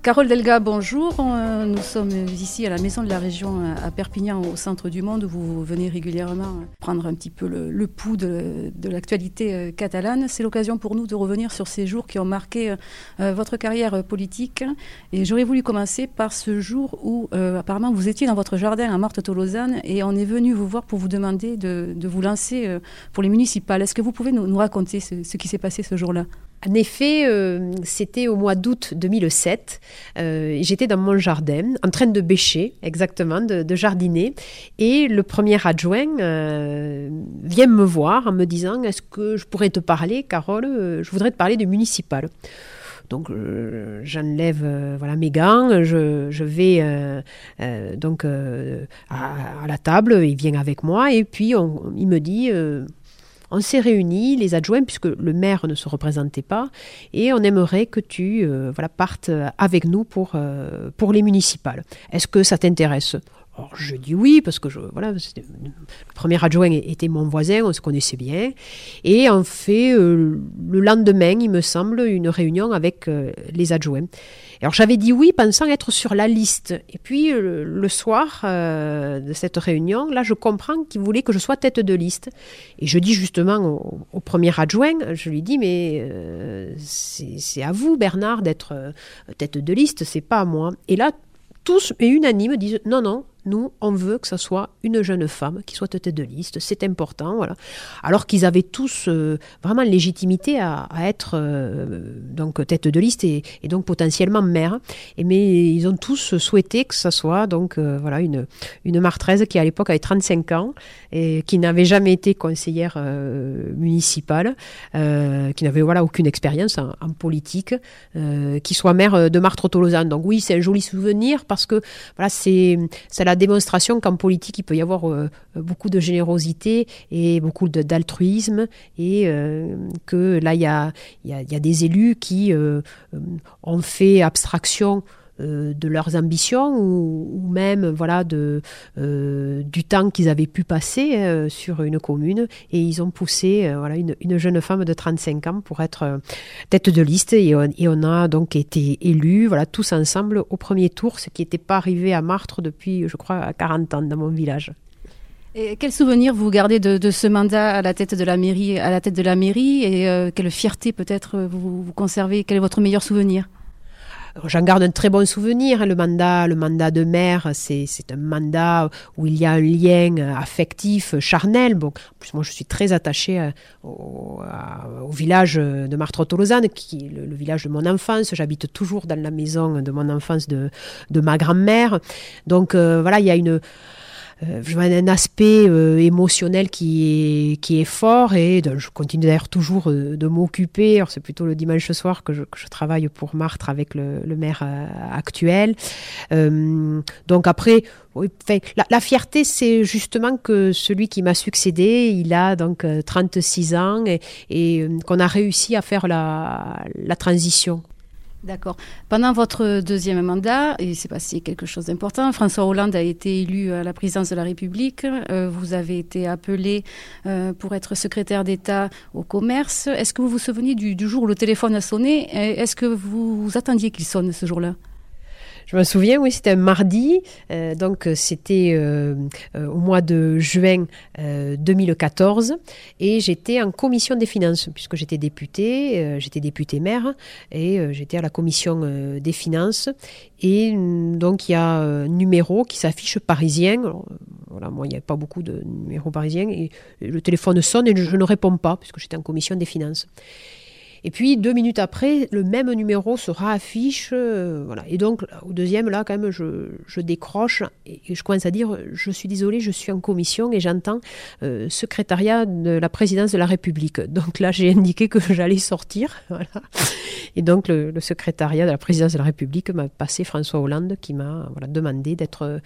Carole Delga, bonjour. Euh, nous sommes ici à la Maison de la Région à Perpignan, au centre du monde, où vous venez régulièrement prendre un petit peu le, pouls de, l'actualité euh, catalane. C'est l'occasion pour nous de revenir sur ces jours qui ont marqué euh, votre carrière politique. Et j'aurais voulu commencer par ce jour où, apparemment, vous étiez dans votre jardin à Marthe-Tolosane et on est venu vous voir pour vous demander de, vous lancer pour les municipales. Est-ce que vous pouvez nous, raconter ce qui s'est passé ce jour-là? En effet, euh, c'était au mois d'août 2007. Euh, j'étais dans mon jardin, en train de bêcher, exactement, de, jardiner. Et le premier adjoint euh, vient me voir en me disant Est-ce que je pourrais te parler, Carole? Je voudrais te parler de municipal. Donc j'enlève voilà mes gants, je, vais donc à, la table, il vient avec moi et puis il me dit on s'est réunis, les adjoints, puisque le maire ne se représentait pas, et on aimerait que tu euh, voilà, partes avec nous pour, euh, pour les municipales. Est-ce que ça t'intéresse? Alors, je dis oui, parce que je, voilà, le premier adjoint était mon voisin, on se connaissait bien. Et on fait euh, le lendemain, il me semble, une réunion avec les adjoints. Alors j'avais dit oui pensant être sur la liste. Et puis euh, le, soir euh, de cette réunion, là je comprends qu'il voulait que je sois tête de liste. Et je dis justement au, premier adjoint, je lui dis mais euh, c'est à vous Bernard d'être tête de liste, c'est pas à moi. Et là tous et unanimes disent non non nous, on veut que ce soit une jeune femme qui soit tête de liste, c'est important, voilà. Alors qu'ils avaient tous euh, vraiment légitimité à, être euh, donc tête de liste et, donc potentiellement maire. Et mais ils ont tous souhaité que ce soit donc euh, voilà une une Martraise qui à l'époque avait 35 ans et qui n'avait jamais été conseillère municipale, qui n'avait voilà aucune expérience en, politique, qui soit maire de Martre-Tolosane. Donc oui, c'est un joli souvenir parce que voilà c'est ça la démonstration qu'en politique, il peut y avoir euh, beaucoup de générosité et beaucoup d'altruisme, et euh, que là, il y a, y a, des élus qui euh, ont fait abstraction euh, de leurs ambitions ou, même voilà de, euh, du temps qu'ils avaient pu passer euh, sur une commune. Et ils ont poussé voilà une, jeune femme de 35 ans pour être tête de liste. Et on, a donc été élus voilà tous ensemble au premier tour ce qui n'était pas arrivé à Martre depuis je crois 40 ans dans mon village. Et quel souvenir vous gardez de, ce mandat à la tête de la mairie, à la tête de la mairie, et quelle fierté peut-être vous conservez? Quel est votre meilleur souvenir? J'en garde un très bon souvenir. Hein, le mandat, le mandat de maire, c'est un mandat où il y a un lien affectif, charnel. Bon, en plus, moi, je suis très attachée euh, au, village de Martre-Tolosane, qui est le, village de mon enfance. J'habite toujours dans la maison de mon enfance de, de ma grand-mère. Donc, euh, voilà, il y a une euh, un aspect euh, émotionnel qui est, qui est fort et je continue d'ailleurs toujours euh, de m'occuper. C'est plutôt le dimanche soir que je, travaille pour Martre avec le, maire actuel. donc après, la, fierté, c'est justement que celui qui m'a succédé, il a donc 36 ans et, qu'on a réussi à faire la transition. D'accord. Pendant votre deuxième mandat, il s'est passé quelque chose d'important. François Hollande a été élu à la présidence de la République. Euh, vous avez été appelé euh, pour être secrétaire d'État au commerce. Est-ce que vous vous souvenez du, du jour où le téléphone a sonné? Est-ce que vous attendiez qu'il sonne ce jour-là? Je me souviens, oui, c'était un mardi, euh, donc euh, c'était euh, au mois de juin 2014, et j'étais en commission des finances, puisque j'étais députée, j'étais députée maire, et j'étais à la commission des finances, et mm, donc il y a un numéro qui s'affiche parisien. voilà, moi, il n'y avait pas beaucoup de numéros parisiens, et le téléphone sonne et je ne réponds pas, puisque j'étais en commission des finances. Et puis deux minutes après, le même numéro se réaffiche. Euh, voilà. Et donc au deuxième, là, quand même, je, décroche et, je commence à dire Je suis désolé, je suis en commission et j'entends euh, secrétariat de la présidence de la République. Donc là, j'ai indiqué que j'allais sortir. Voilà. Et donc le, secrétariat de la présidence de la République m'a passé François Hollande qui m'a demandé d'être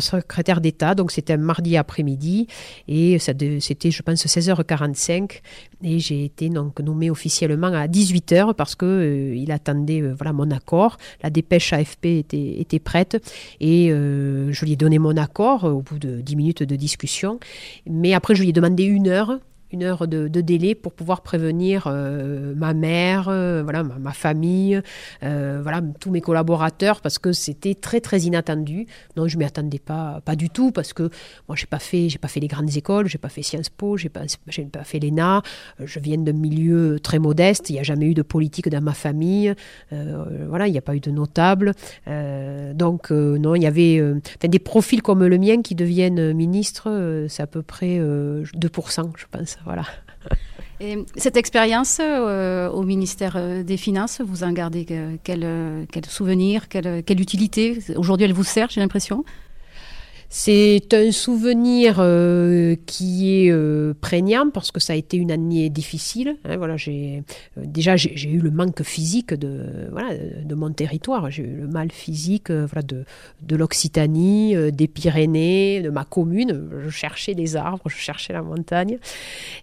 secrétaire d'État. Donc c'était un mardi après-midi et c'était, je pense, 16h45. Et j'ai été donc nommé officiellement à 18h parce que euh, il attendait euh, voilà mon accord. La dépêche AFP était, était prête et euh, je lui ai donné mon accord au bout de 10 minutes de discussion. Mais après, je lui ai demandé une heure une heure de, délai pour pouvoir prévenir euh, ma mère, euh, voilà, ma, famille, euh, voilà, tous mes collaborateurs, parce que c'était très très inattendu. Non, je m'y attendais pas, pas du tout, parce que moi j'ai pas pas fait les grandes écoles, j'ai pas fait Sciences Po, j'ai pas, j'ai pas fait l'ENA. Je viens d'un milieu très modeste. Il n'y a jamais eu de politique dans ma famille. voilà, il n'y a pas eu de notable. donc non, il y avait des profils comme le mien qui deviennent ministres, c'est à peu près 2%, je pense. Voilà. Et cette expérience euh, au ministère euh, des Finances, vous en gardez quel, quel souvenir, quelle utilité? Aujourd'hui, elle vous sert, j'ai l'impression? C'est un souvenir euh, qui est euh, prégnant parce que ça a été une année difficile. Hein, voilà, j'ai euh, déjà j'ai eu le manque physique de mon territoire. J'ai eu le mal physique de l'Occitanie, des Pyrénées, de ma commune. Je cherchais des arbres, je cherchais la montagne.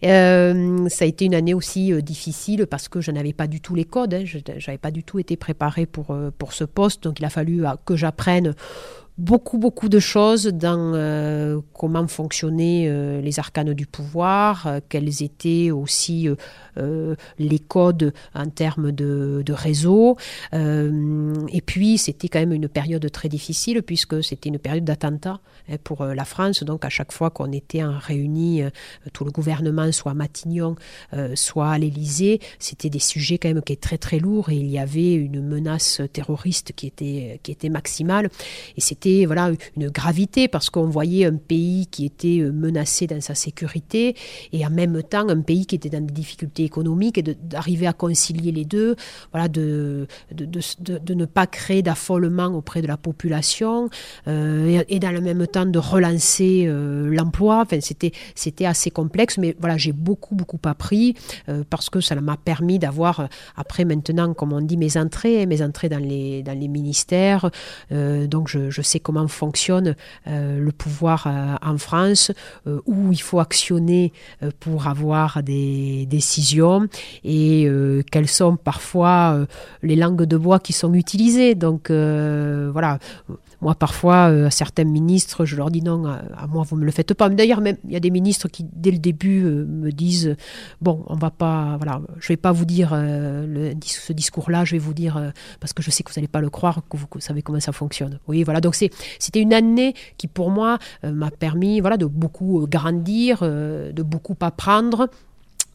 ça a été une année aussi difficile parce que je n'avais pas du tout les codes. Hein, je n'avais pas du tout été préparée pour ce poste, donc il a fallu que j'apprenne beaucoup, beaucoup de choses dans euh, comment fonctionnaient euh, les arcanes du pouvoir, euh, quels étaient aussi les codes en termes de, de réseau. et puis, c'était quand même une période très difficile puisque c'était une période d'attentat hein, pour la France. Donc, à chaque fois qu'on était en réunis, tout le gouvernement, soit à Matignon, soit à l'Élysée, c'était des sujets quand même qui étaient très, très lourds et il y avait une menace terroriste qui était, qui était maximale. Et c'était voilà une gravité parce qu'on voyait un pays qui était euh, menacé dans sa sécurité et en même temps un pays qui était dans des difficultés économiques et d'arriver à concilier les deux, voilà, de, de, de, ne pas créer d'affolement auprès de la population euh, et, dans le même temps de relancer euh, l'emploi. Enfin, c'était, c'était assez complexe, mais voilà, j'ai beaucoup, beaucoup appris parce que ça m'a permis d'avoir, après maintenant, comme on dit, mes entrées, mes entrées dans les, dans les ministères. donc, je, je sais comment fonctionne euh, le pouvoir euh, en France, euh, où il faut actionner pour avoir des décisions et quelles sont parfois les langues de bois qui sont utilisées. Donc voilà. Moi, parfois, certains ministres, je leur dis non, à, moi, vous ne me le faites pas. Mais d'ailleurs, même, il y a des ministres qui, dès le début, me disent bon, on va pas, voilà, je vais pas vous dire ce discours-là, je vais vous dire, parce que je sais que vous n'allez pas le croire, que vous, savez comment ça fonctionne. Oui, voilà, donc c'était une année qui pour moi euh, m'a permis voilà, de beaucoup grandir, euh, de beaucoup apprendre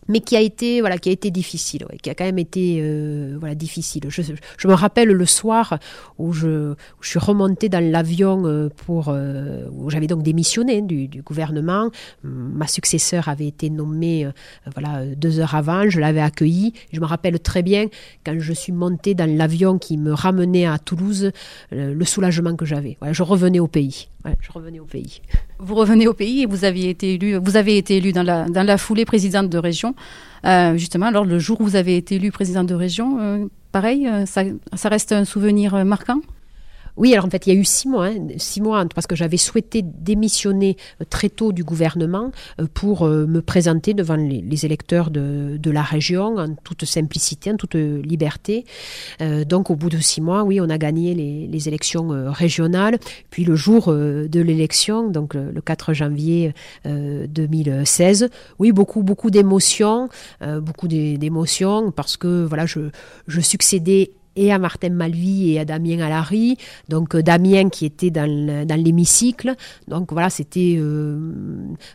mais qui a été voilà qui a été difficile qui a quand même été euh, voilà difficile. Je, me rappelle le soir où je, je suis remontée dans l'avion euh, pour euh, où j'avais donc démissionné du, du, gouvernement. Ma successeur avait été nommée voilà deux heures avant. Je l'avais accueillie. Je me rappelle très bien quand je suis montée dans l'avion qui me ramenait à Toulouse le soulagement que j'avais. Je revenais au pays je revenais au pays. Vous revenez au pays et vous aviez été élu, vous avez été élu dans la, dans la foulée présidente de région. Euh, justement, alors le jour où vous avez été élu présidente de région, euh, pareil, euh, ça, ça, reste un souvenir marquant? Oui, alors en fait, il y a eu six mois, hein, six mois parce que j'avais souhaité démissionner euh, très tôt du gouvernement euh, pour euh, me présenter devant les, électeurs de, la région en toute simplicité, en toute liberté. donc, au bout de six mois, oui, on a gagné les, élections régionales. Puis le jour de l'élection, donc le, 4 janvier 2016, oui, beaucoup, beaucoup d'émotions, beaucoup d'émotions parce que voilà, je, je succédais et à Martin Malvy et à Damien Alary. Donc Damien qui était dans l'hémicycle. Donc voilà, c'était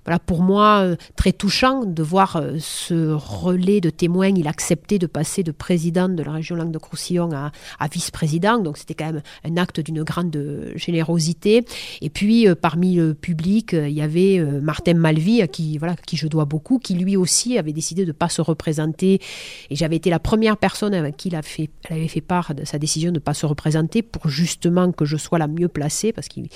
voilà pour moi très touchant de voir ce relais de témoins. Il acceptait de passer de président de la région Languedoc-Roussillon à, à vice-président. Donc c'était quand même un acte d'une grande générosité. Et puis parmi le public, il y avait Martin Malvy à qui voilà qui je dois beaucoup, qui lui aussi avait décidé de ne pas se représenter. Et j'avais été la première personne avec qui il, a fait, elle avait fait de sa décision de ne pas se représenter pour justement que je sois la mieux placée, parce qu'il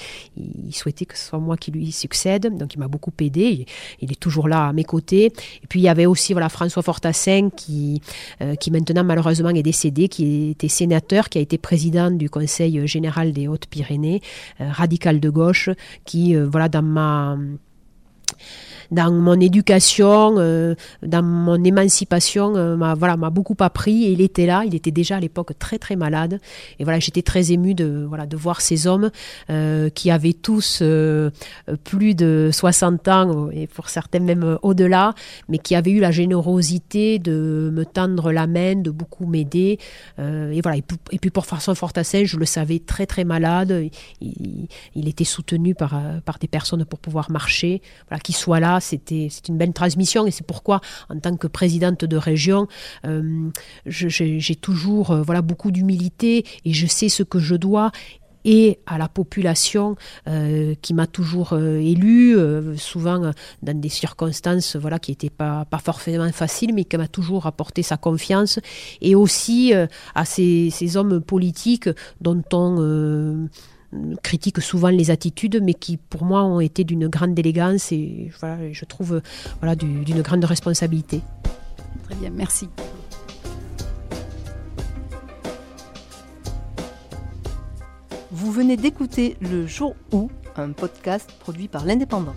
souhaitait que ce soit moi qui lui succède. Donc il m'a beaucoup aidé. Il, est toujours là à mes côtés. Et puis il y avait aussi voilà, François Fortassin qui, euh, qui maintenant malheureusement est décédé, qui était sénateur, qui a été président du Conseil général des Hautes-Pyrénées, euh, radical de gauche, qui, euh, voilà, dans ma dans mon éducation, euh, dans mon émancipation, euh, m'a voilà, m'a beaucoup appris et il était là. Il était déjà à l'époque très très malade. Et voilà, j'étais très émue de voilà de voir ces hommes euh, qui avaient tous plus de 60 ans et pour certains même au-delà, mais qui avaient eu la générosité de me tendre la main, de beaucoup m'aider. et voilà. Et puis, pour François Fortassin, je le savais très très malade. Il, il était soutenu par par des personnes pour pouvoir marcher. Voilà, qu'il soit là c'était c'est une belle transmission et c'est pourquoi, en tant que présidente de région, euh, j'ai toujours euh, voilà beaucoup d'humilité et je sais ce que je dois et à la population euh, qui m'a toujours élu, souvent dans des circonstances voilà, qui n'étaient pas, pas forcément faciles, mais qui m'a toujours apporté sa confiance, et aussi à ces, hommes politiques dont on critique souvent les attitudes, mais qui pour moi ont été d'une grande élégance et voilà, je trouve voilà, d'une grande responsabilité. Très bien, merci. Vous venez d'écouter Le Jour où, un podcast produit par l'Indépendant.